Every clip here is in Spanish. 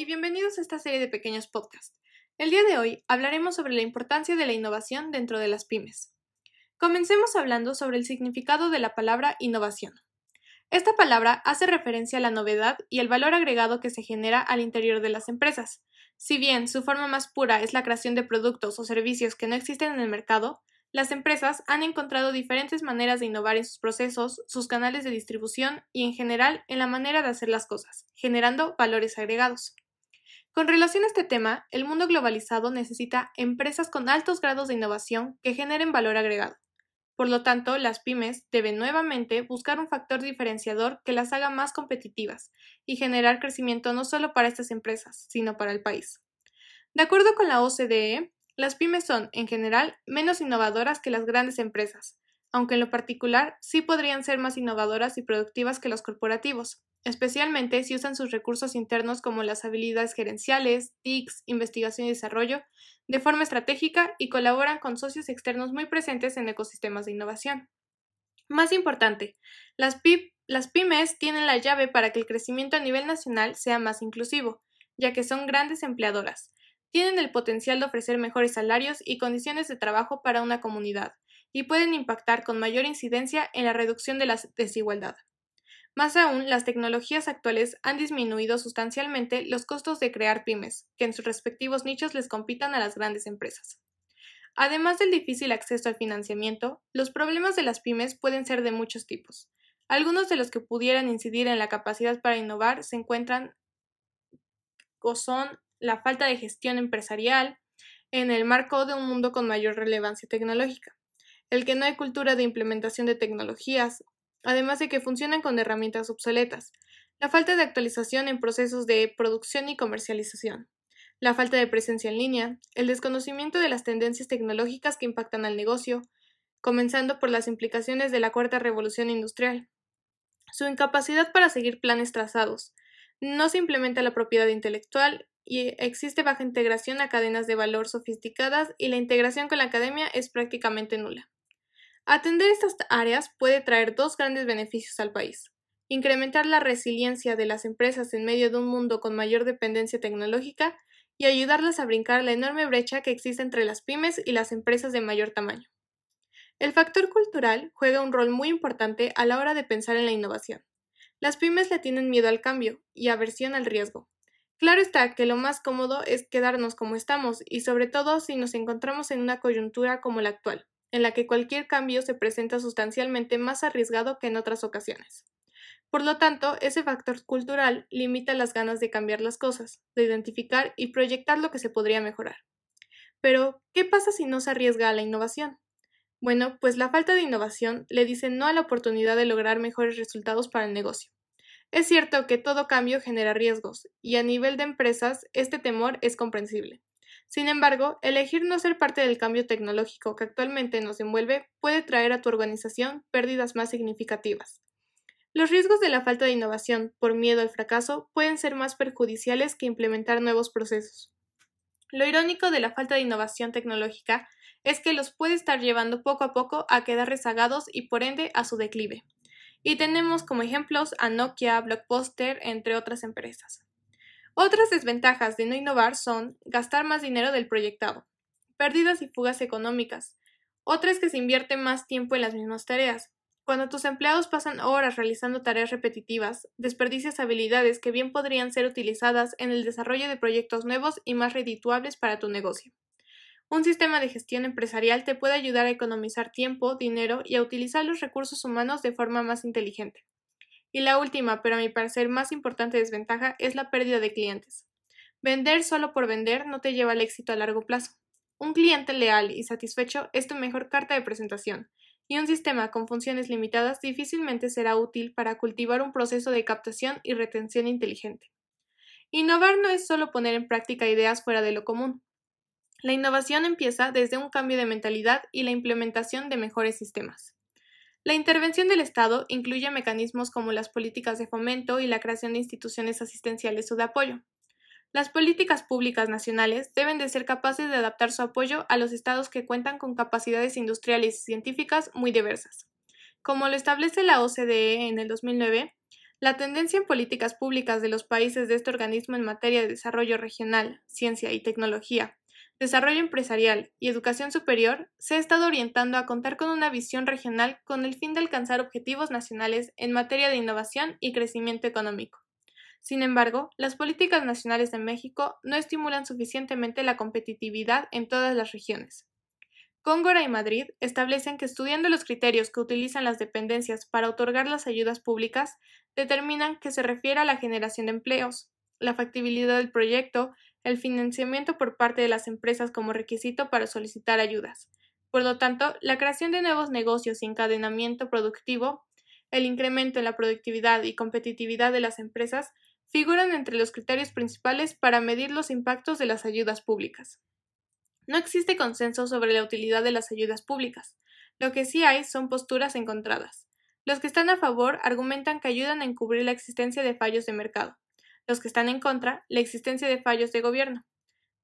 y bienvenidos a esta serie de pequeños podcasts. El día de hoy hablaremos sobre la importancia de la innovación dentro de las pymes. Comencemos hablando sobre el significado de la palabra innovación. Esta palabra hace referencia a la novedad y el valor agregado que se genera al interior de las empresas. Si bien su forma más pura es la creación de productos o servicios que no existen en el mercado, las empresas han encontrado diferentes maneras de innovar en sus procesos, sus canales de distribución y en general en la manera de hacer las cosas, generando valores agregados. Con relación a este tema, el mundo globalizado necesita empresas con altos grados de innovación que generen valor agregado. Por lo tanto, las pymes deben nuevamente buscar un factor diferenciador que las haga más competitivas y generar crecimiento no solo para estas empresas, sino para el país. De acuerdo con la OCDE, las pymes son, en general, menos innovadoras que las grandes empresas, aunque en lo particular sí podrían ser más innovadoras y productivas que los corporativos, especialmente si usan sus recursos internos como las habilidades gerenciales, TICs, investigación y desarrollo, de forma estratégica y colaboran con socios externos muy presentes en ecosistemas de innovación. Más importante, las, las pymes tienen la llave para que el crecimiento a nivel nacional sea más inclusivo, ya que son grandes empleadoras, tienen el potencial de ofrecer mejores salarios y condiciones de trabajo para una comunidad, y pueden impactar con mayor incidencia en la reducción de la desigualdad. Más aún, las tecnologías actuales han disminuido sustancialmente los costos de crear pymes, que en sus respectivos nichos les compitan a las grandes empresas. Además del difícil acceso al financiamiento, los problemas de las pymes pueden ser de muchos tipos. Algunos de los que pudieran incidir en la capacidad para innovar se encuentran o son la falta de gestión empresarial en el marco de un mundo con mayor relevancia tecnológica, el que no hay cultura de implementación de tecnologías, además de que funcionan con herramientas obsoletas, la falta de actualización en procesos de producción y comercialización, la falta de presencia en línea, el desconocimiento de las tendencias tecnológicas que impactan al negocio, comenzando por las implicaciones de la cuarta revolución industrial, su incapacidad para seguir planes trazados, no se implementa la propiedad intelectual y existe baja integración a cadenas de valor sofisticadas y la integración con la academia es prácticamente nula. Atender estas áreas puede traer dos grandes beneficios al país. Incrementar la resiliencia de las empresas en medio de un mundo con mayor dependencia tecnológica y ayudarlas a brincar la enorme brecha que existe entre las pymes y las empresas de mayor tamaño. El factor cultural juega un rol muy importante a la hora de pensar en la innovación. Las pymes le tienen miedo al cambio y aversión al riesgo, Claro está que lo más cómodo es quedarnos como estamos y sobre todo si nos encontramos en una coyuntura como la actual, en la que cualquier cambio se presenta sustancialmente más arriesgado que en otras ocasiones. Por lo tanto, ese factor cultural limita las ganas de cambiar las cosas, de identificar y proyectar lo que se podría mejorar. Pero, ¿qué pasa si no se arriesga a la innovación? Bueno, pues la falta de innovación le dice no a la oportunidad de lograr mejores resultados para el negocio. Es cierto que todo cambio genera riesgos, y a nivel de empresas este temor es comprensible. Sin embargo, elegir no ser parte del cambio tecnológico que actualmente nos envuelve puede traer a tu organización pérdidas más significativas. Los riesgos de la falta de innovación por miedo al fracaso pueden ser más perjudiciales que implementar nuevos procesos. Lo irónico de la falta de innovación tecnológica es que los puede estar llevando poco a poco a quedar rezagados y por ende a su declive y tenemos como ejemplos a Nokia, Blockbuster, entre otras empresas. Otras desventajas de no innovar son gastar más dinero del proyectado, pérdidas y fugas económicas. Otra es que se invierte más tiempo en las mismas tareas. Cuando tus empleados pasan horas realizando tareas repetitivas, desperdicias habilidades que bien podrían ser utilizadas en el desarrollo de proyectos nuevos y más redituables para tu negocio. Un sistema de gestión empresarial te puede ayudar a economizar tiempo, dinero y a utilizar los recursos humanos de forma más inteligente. Y la última, pero a mi parecer más importante desventaja, es la pérdida de clientes. Vender solo por vender no te lleva al éxito a largo plazo. Un cliente leal y satisfecho es tu mejor carta de presentación, y un sistema con funciones limitadas difícilmente será útil para cultivar un proceso de captación y retención inteligente. Innovar no es solo poner en práctica ideas fuera de lo común, la innovación empieza desde un cambio de mentalidad y la implementación de mejores sistemas. La intervención del Estado incluye mecanismos como las políticas de fomento y la creación de instituciones asistenciales o de apoyo. Las políticas públicas nacionales deben de ser capaces de adaptar su apoyo a los estados que cuentan con capacidades industriales y científicas muy diversas. Como lo establece la OCDE en el 2009, La tendencia en políticas públicas de los países de este organismo en materia de desarrollo regional, ciencia y tecnología, desarrollo empresarial y educación superior se ha estado orientando a contar con una visión regional con el fin de alcanzar objetivos nacionales en materia de innovación y crecimiento económico. Sin embargo, las políticas nacionales de México no estimulan suficientemente la competitividad en todas las regiones. Cóngora y Madrid establecen que estudiando los criterios que utilizan las dependencias para otorgar las ayudas públicas, determinan que se refiere a la generación de empleos, la factibilidad del proyecto, el financiamiento por parte de las empresas como requisito para solicitar ayudas. Por lo tanto, la creación de nuevos negocios y encadenamiento productivo, el incremento en la productividad y competitividad de las empresas figuran entre los criterios principales para medir los impactos de las ayudas públicas. No existe consenso sobre la utilidad de las ayudas públicas. Lo que sí hay son posturas encontradas. Los que están a favor argumentan que ayudan a encubrir la existencia de fallos de mercado los que están en contra, la existencia de fallos de gobierno.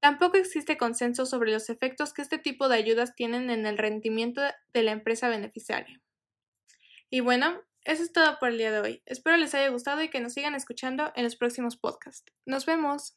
Tampoco existe consenso sobre los efectos que este tipo de ayudas tienen en el rendimiento de la empresa beneficiaria. Y bueno, eso es todo por el día de hoy. Espero les haya gustado y que nos sigan escuchando en los próximos podcasts. Nos vemos.